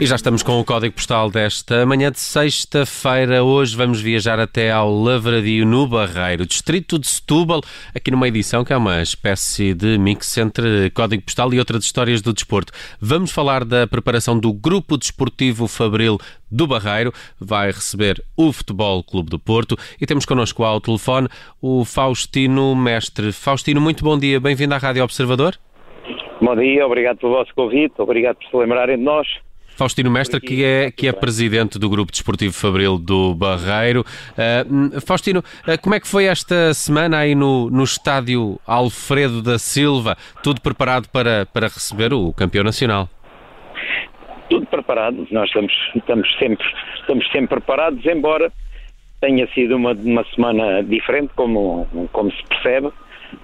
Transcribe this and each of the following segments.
E já estamos com o código postal desta manhã de sexta-feira. Hoje vamos viajar até ao Lavradio, no Barreiro, distrito de Setúbal, aqui numa edição que é uma espécie de mix entre código postal e outras histórias do desporto. Vamos falar da preparação do Grupo Desportivo Fabril do Barreiro. Vai receber o Futebol Clube do Porto e temos connosco ao telefone o Faustino Mestre. Faustino, muito bom dia. Bem-vindo à Rádio Observador. Bom dia, obrigado pelo vosso convite, obrigado por se lembrarem de nós. Faustino Mestre, que é, que é presidente do Grupo Desportivo Fabril do Barreiro. Uh, Faustino, uh, como é que foi esta semana aí no, no estádio Alfredo da Silva? Tudo preparado para, para receber o campeão nacional? Tudo preparado, nós estamos, estamos, sempre, estamos sempre preparados, embora tenha sido uma, uma semana diferente, como, como se percebe,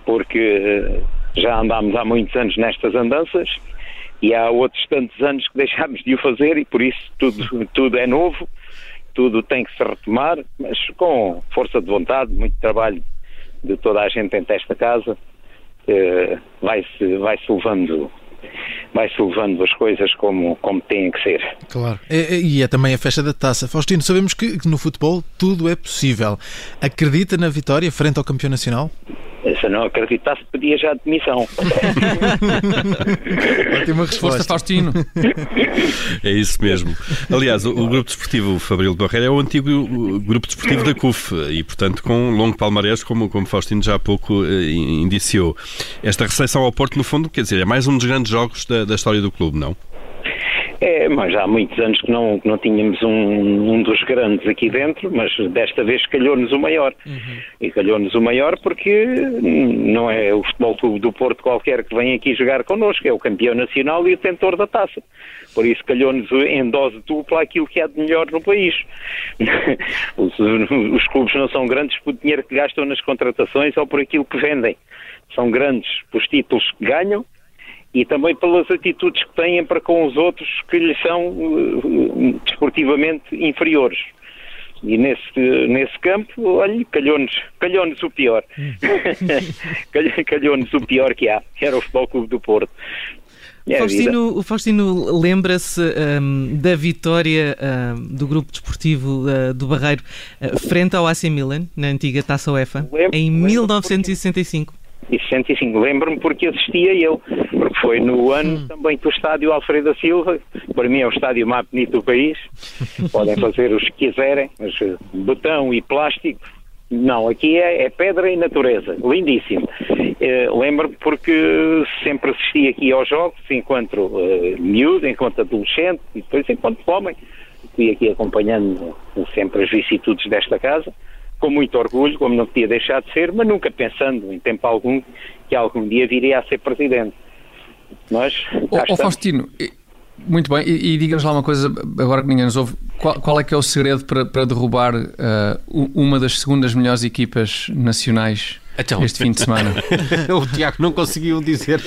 porque já andámos há muitos anos nestas andanças e há outros tantos anos que deixámos de o fazer e por isso tudo, tudo é novo, tudo tem que se retomar, mas com força de vontade, muito trabalho de toda a gente dentro desta casa, eh, vai-se vai -se levando vai-se levando as coisas como, como têm que ser. Claro. E, e é também a festa da taça. Faustino, sabemos que, que no futebol tudo é possível. Acredita na vitória frente ao campeão nacional? Se eu não acreditasse, pedia já demissão. Ótima resposta. Faustino. É isso mesmo. Aliás, o, o Grupo Desportivo Fabril de Barreira é o antigo Grupo Desportivo da CUF e, portanto, com um longo palmarés, como, como Faustino já há pouco eh, indiciou. Esta recepção ao Porto, no fundo, quer dizer, é mais um dos grandes jogos da, da história do clube, não? É, mas há muitos anos que não, que não tínhamos um, um dos grandes aqui dentro, mas desta vez calhou-nos o maior. Uhum. E calhou-nos o maior porque não é o Futebol Clube do Porto qualquer que vem aqui jogar connosco, é o campeão nacional e o detentor da taça. Por isso calhou-nos em dose dupla aquilo que há de melhor no país. os, os clubes não são grandes por dinheiro que gastam nas contratações ou por aquilo que vendem. São grandes pelos títulos que ganham e também pelas atitudes que têm para com os outros que lhes são uh, desportivamente inferiores. E nesse, nesse campo, olha, calhou-nos calhou o pior. calhou-nos o pior que há, que era o Futebol Clube do Porto. É Faustino, o Faustino lembra-se um, da vitória um, do grupo desportivo uh, do Barreiro uh, frente ao AC Milan, na antiga Taça UEFA, lembro, em 1965. Porque... E 65, lembro-me porque assistia eu, porque foi no ano hum. também que o estádio Alfredo da Silva, para mim é o estádio mais bonito do país, podem fazer os que quiserem, mas eh, betão e plástico, não, aqui é, é pedra e natureza, lindíssimo. Uh, lembro-me porque sempre assisti aqui aos jogos, enquanto uh, miúdo, enquanto adolescente e depois enquanto homem, fui aqui acompanhando sempre as vicissitudes desta casa com muito orgulho, como não podia deixar de ser, mas nunca pensando em tempo algum que algum dia viria a ser presidente. Nós, oh, oh Faustino, muito bem, e, e diga-nos lá uma coisa, agora que ninguém nos ouve, qual, qual é que é o segredo para, para derrubar uh, uma das segundas melhores equipas nacionais então, este fim de semana? o Tiago não conseguiu dizer.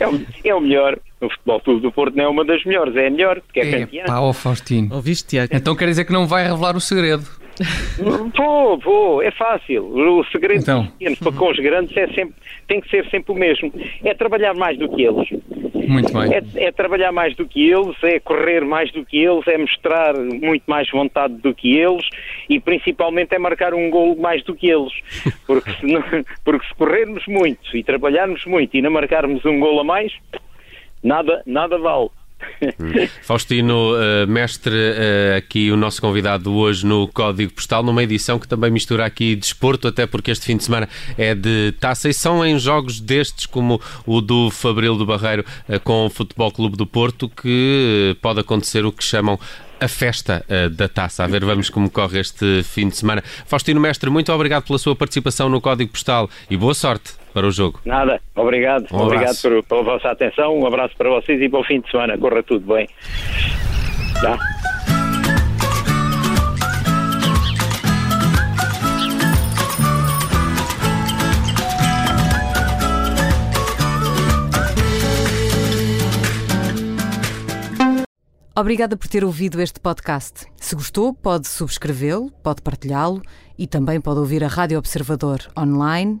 É o, é o melhor. O Futebol Clube do Porto não é uma das melhores, é a melhor, porque é, é campeã. Pá, oh Faustino. Ouviste, Tiago? Então quer dizer que não vai revelar o segredo. Vou, vou, é fácil. O segredo então. pequenos para com os grandes é sempre, tem que ser sempre o mesmo. É trabalhar mais do que eles. Muito bem. É, é, trabalhar mais do que eles, é correr mais do que eles, é mostrar muito mais vontade do que eles e principalmente é marcar um gol mais do que eles. Porque se, não, porque se corrermos muito e trabalharmos muito e não marcarmos um gol a mais, nada, nada vale. Faustino, uh, mestre, uh, aqui o nosso convidado hoje no Código Postal, numa edição que também mistura aqui desporto, até porque este fim de semana é de taça e são em jogos destes, como o do Fabril do Barreiro uh, com o Futebol Clube do Porto, que pode acontecer o que chamam a festa da taça. A ver, vamos como corre este fim de semana. Faustino Mestre, muito obrigado pela sua participação no Código Postal e boa sorte para o jogo. Nada, obrigado. Um obrigado por, pela vossa atenção. Um abraço para vocês e bom fim de semana. Corra tudo bem. Tá? Obrigada por ter ouvido este podcast. Se gostou, pode subscrevê-lo, pode partilhá-lo e também pode ouvir a Rádio Observador online